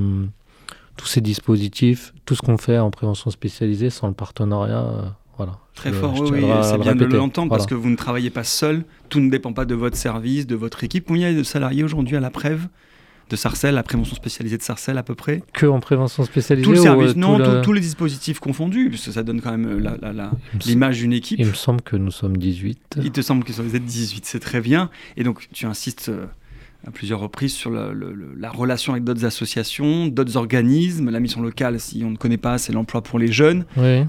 tous ces dispositifs, tout ce qu'on fait en prévention spécialisée sans le partenariat, euh, voilà. Très fort, oui, c'est bien de l'entendre parce que vous ne travaillez pas seul, tout ne dépend pas de votre service, de votre équipe. Combien il y a de salariés aujourd'hui à la Prève de Sarcelles, la prévention spécialisée de Sarcelles à peu près Que en prévention spécialisée Tout le service, euh, non, tous les dispositifs confondus, puisque ça donne quand même euh, l'image d'une équipe. Il me semble que nous sommes 18. Il te semble que vous êtes 18, c'est très bien. Et donc tu insistes à plusieurs reprises sur la relation avec d'autres associations, d'autres organismes. La mission locale, si on ne connaît pas, c'est l'emploi pour les jeunes,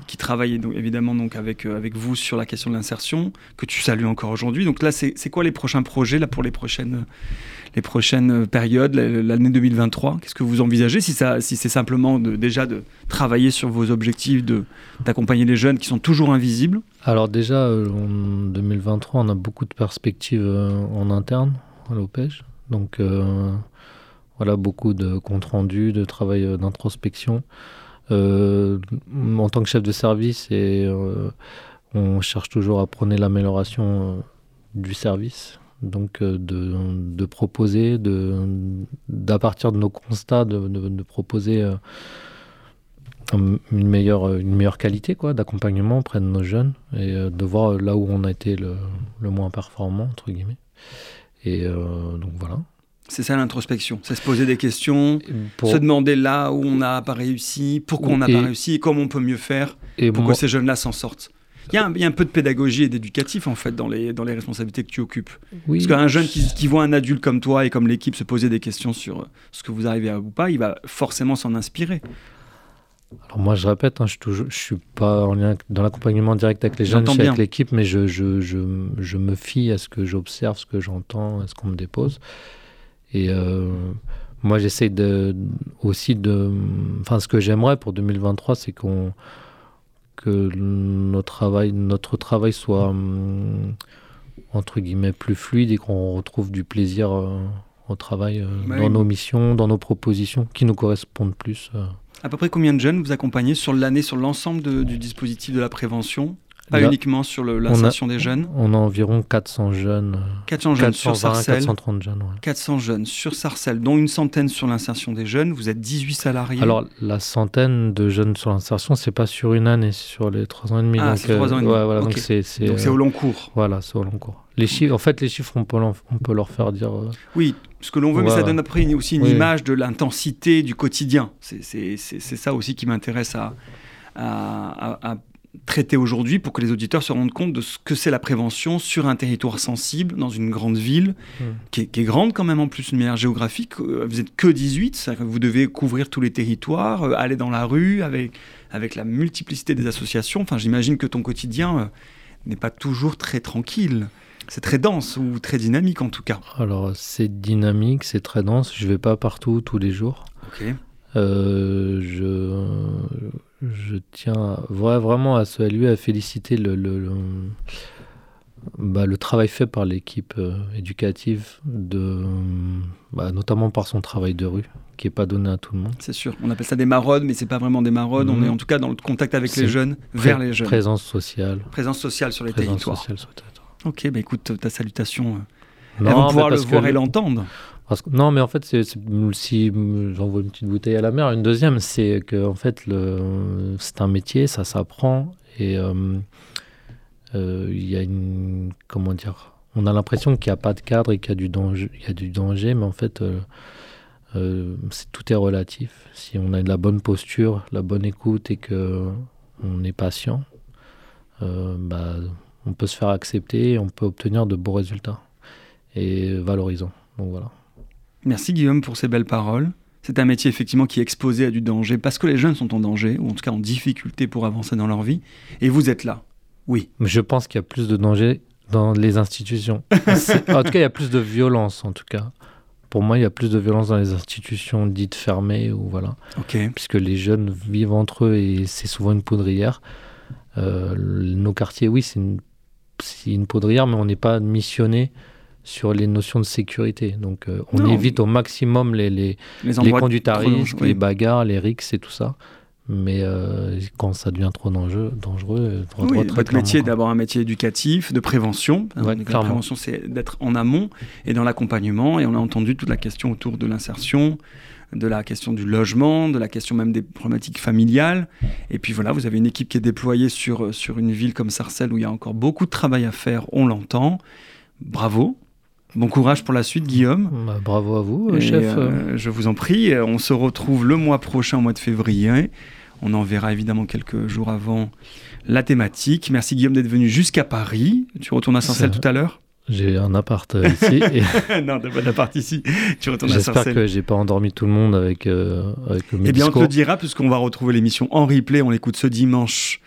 qui travaillent donc, évidemment donc avec, euh, avec vous sur la question de l'insertion, que tu salues encore aujourd'hui. Donc là, c'est quoi les prochains projets là, pour les prochaines, les prochaines périodes, l'année 2023 Qu'est-ce que vous envisagez si, ça, si c'est simplement de, déjà de travailler sur vos objectifs, d'accompagner les jeunes qui sont toujours invisibles? Alors déjà, euh, en 2023, on a beaucoup de perspectives euh, en interne à l'OPEJ. Donc euh, voilà, beaucoup de comptes rendus, de travail euh, d'introspection. Euh, en tant que chef de service, on cherche toujours à prôner l'amélioration du service. Donc de, proposer, de, d'à partir de nos constats, de, proposer une meilleure, qualité d'accompagnement auprès de nos jeunes et de voir là où on a été le, le moins performant, entre guillemets. Et euh, donc voilà. C'est ça l'introspection, c'est se poser des questions, se demander là où on n'a pas réussi, pourquoi on n'a pas réussi et comment on peut mieux faire pour que ces jeunes-là s'en sortent. Il y, a un, peu de pédagogie et d'éducatif en fait dans les, dans les responsabilités que tu occupes. Parce qu'un jeune qui, qui, voit un adulte comme toi et comme l'équipe se poser des questions sur ce que vous arrivez à ou pas, il va forcément s'en inspirer. Alors moi, je répète, hein, je ne suis pas en lien dans l'accompagnement direct avec les jeunes, je suis avec l'équipe, mais je, je, je, je, me fie à ce que j'observe, ce que j'entends, à ce qu'on me dépose. Et euh, moi, j'essaie de, aussi de... Enfin, ce que j'aimerais pour 2023, c'est qu'on que notre travail, notre travail soit, hum, entre guillemets, plus fluide et qu'on retrouve du plaisir euh, au travail euh, bah dans nos missions, dans nos propositions, qui nous correspondent plus. À peu près combien de jeunes vous accompagnez sur l'année, sur l'ensemble du dispositif de la prévention? Pas uniquement sur l'insertion des jeunes? On a environ 400 jeunes. 400 jeunes sur Sarcelles. 430 jeunes, 400 jeunes sur Sarcelles, dont une centaine sur l'insertion des jeunes. Vous êtes 18 salariés. Alors, la centaine de jeunes sur l'insertion, c'est pas sur une année, c'est sur les 3 ans et demi. Ah, c'est 3 ans et demi. Ouais, voilà, Donc, c'est au long cours. Voilà, c'est au long cours. Les chiffres, en fait, les chiffres, on peut, on peut leur faire dire. Euh, oui, ce que l'on veut, mais ça donne après aussi une image de l'intensité du quotidien. C'est ça aussi qui m'intéresse à, à, à, traiter aujourd'hui pour que les auditeurs se rendent compte de ce que c'est la prévention sur un territoire sensible, dans une grande ville, hmm. qui, est, grande quand même en plus, une manière géographique. Euh, vous êtes que 18, vous devez couvrir tous les territoires, euh, aller dans la rue avec, avec la multiplicité des associations. Enfin, j'imagine que ton quotidien euh, n'est pas toujours très tranquille. C'est très dense ou très dynamique en tout cas. Alors c'est dynamique, c'est très dense. Je vais pas partout tous les jours. Ok. je, je tiens vraiment à saluer, à féliciter le, le, bah, le, travail fait par l'équipe euh, éducative, de, bah, notamment par son travail de rue, qui n'est pas donné à tout le monde. C'est sûr, on appelle ça des maraudes, mais c'est pas vraiment des maraudes, on est en tout cas dans le contact avec les jeunes, vers les jeunes. Présence sociale. Présence sociale sur les territoires. Sociale sur Ok, bah écoute, ta salutation, euh, non, va pouvoir le voir et l'entendre non, mais en fait, c'est, si j'envoie une petite bouteille à la mer, une deuxième, c'est que en fait, c'est un métier, ça s'apprend et euh, euh, il y a une comment dire, on a l'impression qu'il n'y a pas de cadre et qu'il y a du danger, il y a du danger, mais en fait, euh, c'est, tout est relatif. Si on a de la bonne posture, la bonne écoute et que on est patient, bah, on peut se faire accepter et on peut obtenir de beaux résultats et valorisants. Donc voilà. Merci Guillaume pour ces belles paroles. C'est un métier effectivement qui est exposé à du danger parce que les jeunes sont en danger, ou en tout cas en difficulté pour avancer dans leur vie. Et vous êtes là. Oui. Je pense qu'il y a plus de danger dans les institutions. en tout cas, il y a plus de violence, en tout cas. Pour moi, il y a plus de violence dans les institutions dites fermées, ou voilà. Ok. Puisque les jeunes vivent entre eux et c'est souvent une poudrière. Euh, nos quartiers, oui, c'est une, une, poudrière, mais on n'est pas missionné sur les notions de sécurité. Donc euh, on évite au maximum les, les, les conduites à risque, les bagarres, les rixes et tout ça. Mais euh, quand ça devient trop dangereux, dangereux oui, votre métier est d'abord un métier éducatif, de prévention. Ouais, la prévention, c'est d'être en amont et dans l'accompagnement. Et on a entendu toute la question autour de l'insertion, de la question du logement, de la question même des problématiques familiales. Et puis voilà, vous avez une équipe qui est déployée sur, sur une ville comme Sarcelles où il y a encore beaucoup de travail à faire, on l'entend. Bravo. Bon courage pour la suite, Guillaume. Bah, bravo à vous, chef. Euh, je vous en prie. On se retrouve le mois prochain, au mois de février. On en verra évidemment quelques jours avant la thématique. Merci Guillaume d'être venu jusqu'à Paris. Tu retournes à Sarcelles tout à l'heure? J'ai un appart euh, ici. Et... non, t'as pas d'appart ici. Tu retournes à J'espère que j'ai pas endormi tout le monde avec, euh, avec le Eh bien, on te le dira, puisqu'on va retrouver l'émission en replay. On l'écoute ce dimanche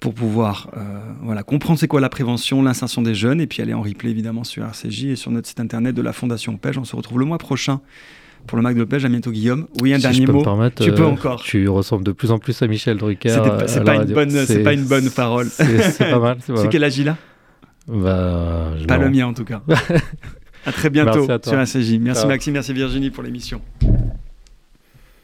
pour pouvoir euh, voilà, comprendre c'est quoi la prévention, l'insertion des jeunes, et puis aller en replay évidemment sur RCJ et sur notre site internet de la Fondation Pêche. On se retrouve le mois prochain pour le Mac de Pêche. À bientôt, Guillaume. Oui, un dernier mot. tu peux encore. Tu ressembles de plus en plus à Michel Drucker. C'est pas, une bonne, c'est pas une bonne parole. C'est pas mal. C'est quel âge il a? Bah, Pas le mien en tout cas. à très bientôt sur ACJ. Merci Maxime, merci Virginie pour l'émission.